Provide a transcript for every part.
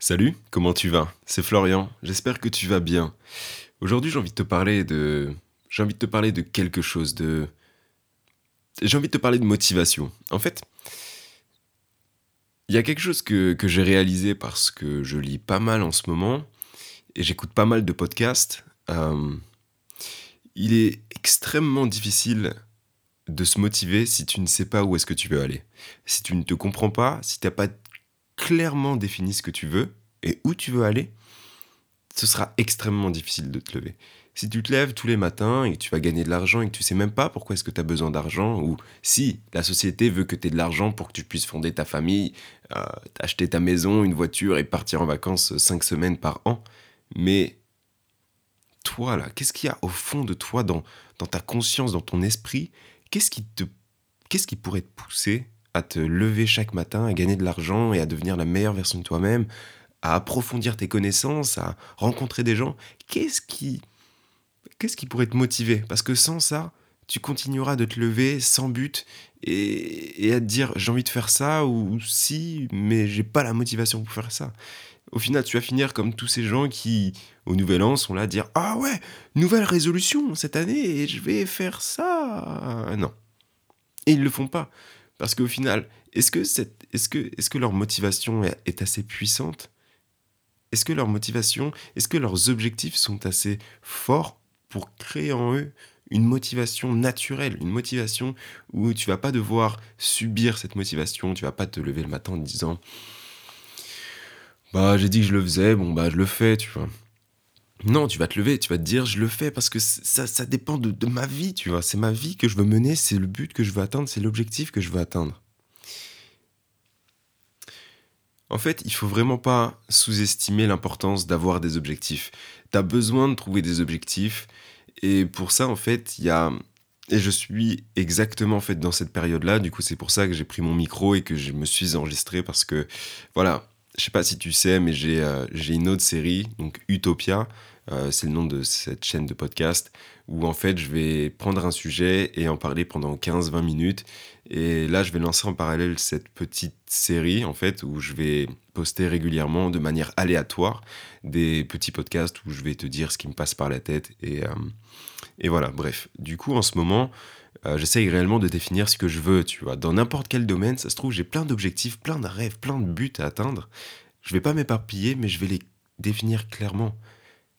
Salut, comment tu vas? C'est Florian, j'espère que tu vas bien. Aujourd'hui, j'ai envie de te parler de j'ai envie de te parler de quelque chose de j'ai envie de te parler de motivation. En fait, il y a quelque chose que, que j'ai réalisé parce que je lis pas mal en ce moment et j'écoute pas mal de podcasts. Euh, il est extrêmement difficile de se motiver si tu ne sais pas où est-ce que tu veux aller. Si tu ne te comprends pas, si tu n'as pas clairement défini ce que tu veux et où tu veux aller, ce sera extrêmement difficile de te lever. Si tu te lèves tous les matins et que tu vas gagner de l'argent et que tu sais même pas pourquoi est-ce que tu as besoin d'argent, ou si la société veut que tu aies de l'argent pour que tu puisses fonder ta famille, euh, acheter ta maison, une voiture et partir en vacances cinq semaines par an, mais toi là, qu'est-ce qu'il y a au fond de toi, dans, dans ta conscience, dans ton esprit, qu'est-ce qui te, qu'est-ce qui pourrait te pousser à te lever chaque matin, à gagner de l'argent et à devenir la meilleure version de toi-même, à approfondir tes connaissances, à rencontrer des gens, qu'est-ce qui, qu'est-ce qui pourrait te motiver? Parce que sans ça, tu continueras de te lever sans but et, à te dire j'ai envie de faire ça ou si, mais j'ai pas la motivation pour faire ça. Au final, tu vas finir comme tous ces gens qui, au Nouvel An, sont là à dire Ah ouais, nouvelle résolution cette année et je vais faire ça. Non. Et ils le font pas. Parce qu'au final, est-ce que, leur motivation est assez puissante? Est-ce que leur motivation, est-ce que leurs objectifs sont assez forts pour créer en eux une motivation naturelle, une motivation où tu vas pas devoir subir cette motivation, tu vas pas te lever le matin en disant bah j'ai dit que je le faisais, bon bah je le fais, tu vois. Non, tu vas te lever, tu vas te dire je le fais parce que ça, ça dépend de, ma vie, tu vois. C'est ma vie que je veux mener, c'est le but que je veux atteindre, c'est l'objectif que je veux atteindre. En fait, il faut vraiment pas sous-estimer l'importance d'avoir des objectifs. Tu as besoin de trouver des objectifs. Et pour ça, en fait, il y a. Et je suis exactement en fait dans cette période-là. Du coup, c'est pour ça que j'ai pris mon micro et que je me suis enregistré parce que, voilà, je sais pas si tu sais, mais j'ai euh, une autre série, donc Utopia, euh, c'est le nom de cette chaîne de podcast, où en fait je vais prendre un sujet et en parler pendant 15-20 minutes. Et là, je vais lancer en parallèle cette petite série, en fait, où je vais poster régulièrement, de manière aléatoire, des petits podcasts où je vais te dire ce qui me passe par la tête. Et, euh, et voilà, bref. Du coup, en ce moment, euh, j'essaye réellement de définir ce que je veux, tu vois. Dans n'importe quel domaine, ça se trouve, j'ai plein d'objectifs, plein de rêves, plein de buts à atteindre. Je vais pas m'éparpiller, mais je vais les définir clairement.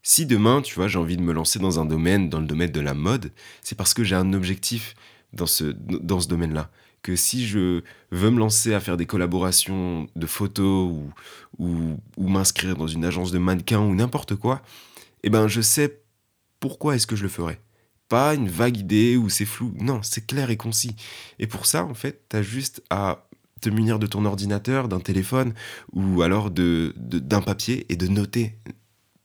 Si demain, tu vois, j'ai envie de me lancer dans un domaine, dans le domaine de la mode, c'est parce que j'ai un objectif dans ce, dans ce domaine-là. Que si je veux me lancer à faire des collaborations de photos ou, ou, ou m'inscrire dans une agence de mannequins ou n'importe quoi, eh ben je sais pourquoi est-ce que je le ferai. Pas une vague idée ou c'est flou. Non, c'est clair et concis. Et pour ça, en fait, tu as juste à te munir de ton ordinateur, d'un téléphone ou alors de, d'un papier et de noter.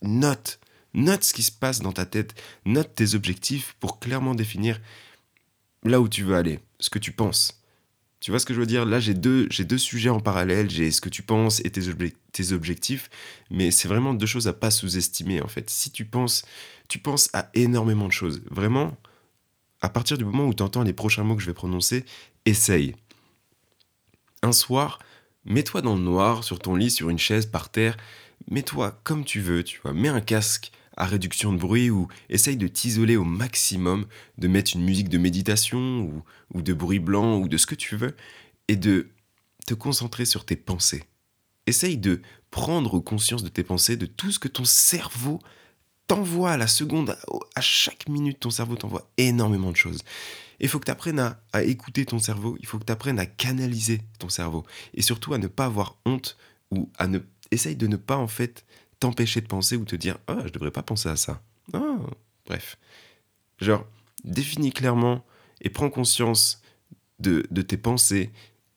Note. Note ce qui se passe dans ta tête. Note tes objectifs pour clairement définir là où tu veux aller, ce que tu penses. Tu vois ce que je veux dire? Là, j'ai deux, j'ai deux sujets en parallèle. J'ai ce que tu penses et tes, objectifs. Mais c'est vraiment deux choses à pas sous-estimer, en fait. Si tu penses, tu penses à énormément de choses. Vraiment, à partir du moment où tu entends les prochains mots que je vais prononcer, essaye. Un soir, mets-toi dans le noir, sur ton lit, sur une chaise, par terre. Mets-toi comme tu veux, tu vois. Mets un casque à réduction de bruit ou essaye de t'isoler au maximum, de mettre une musique de méditation ou, ou de bruit blanc ou de ce que tu veux et de te concentrer sur tes pensées. Essaye de prendre conscience de tes pensées, de tout ce que ton cerveau t'envoie à la seconde, à chaque minute, ton cerveau t'envoie énormément de choses. Il faut que tu apprennes à, à, écouter ton cerveau, il faut que tu apprennes à canaliser ton cerveau et surtout à ne pas avoir honte ou à ne essaye de ne pas en fait t'empêcher de penser ou te dire ah je devrais pas penser à ça. Ah, bref, genre définis clairement et prends conscience de, tes pensées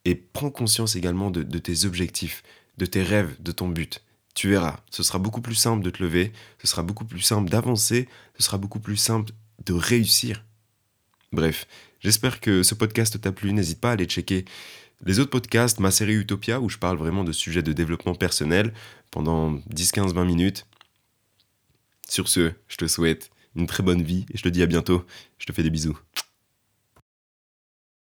et prends conscience également de, de tes objectifs, de tes rêves, de ton but. Tu verras, ce sera beaucoup plus simple de te lever, ce sera beaucoup plus simple d'avancer, ce sera beaucoup plus simple de réussir. Bref, j'espère que ce podcast t'a plu, n'hésite pas à aller checker les autres podcasts, ma série Utopia, où je parle vraiment de sujets de développement personnel pendant 10, 15, 20 minutes. Sur ce, je te souhaite une très bonne vie et je te dis à bientôt. Je te fais des bisous.